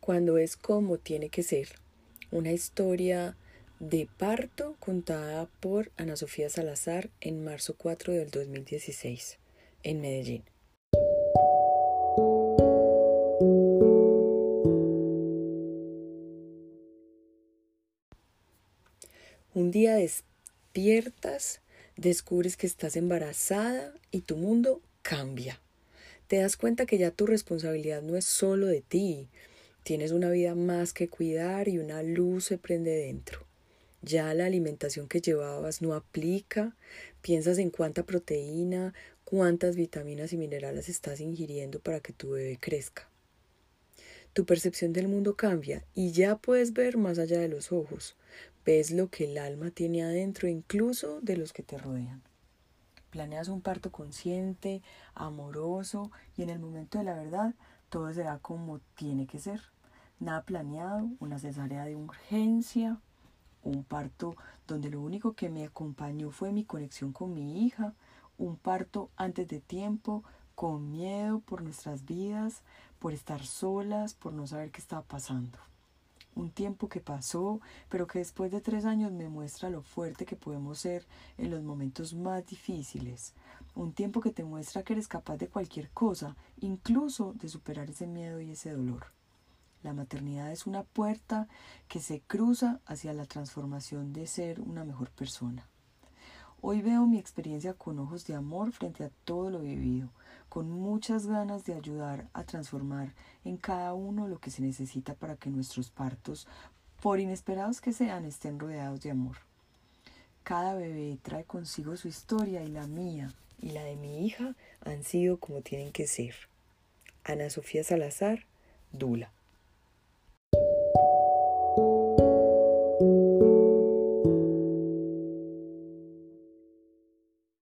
cuando es como tiene que ser. Una historia de parto contada por Ana Sofía Salazar en marzo 4 del 2016 en Medellín. Un día despiertas, descubres que estás embarazada y tu mundo cambia. Te das cuenta que ya tu responsabilidad no es solo de ti, Tienes una vida más que cuidar y una luz se prende dentro. Ya la alimentación que llevabas no aplica, piensas en cuánta proteína, cuántas vitaminas y minerales estás ingiriendo para que tu bebé crezca. Tu percepción del mundo cambia y ya puedes ver más allá de los ojos. Ves lo que el alma tiene adentro, incluso de los que te rodean. Planeas un parto consciente, amoroso y en el momento de la verdad todo será como tiene que ser. Nada planeado, una cesárea de urgencia, un parto donde lo único que me acompañó fue mi conexión con mi hija, un parto antes de tiempo, con miedo por nuestras vidas, por estar solas, por no saber qué estaba pasando. Un tiempo que pasó, pero que después de tres años me muestra lo fuerte que podemos ser en los momentos más difíciles, un tiempo que te muestra que eres capaz de cualquier cosa, incluso de superar ese miedo y ese dolor. La maternidad es una puerta que se cruza hacia la transformación de ser una mejor persona. Hoy veo mi experiencia con ojos de amor frente a todo lo vivido, con muchas ganas de ayudar a transformar en cada uno lo que se necesita para que nuestros partos, por inesperados que sean, estén rodeados de amor. Cada bebé trae consigo su historia y la mía y la de mi hija han sido como tienen que ser. Ana Sofía Salazar, Dula.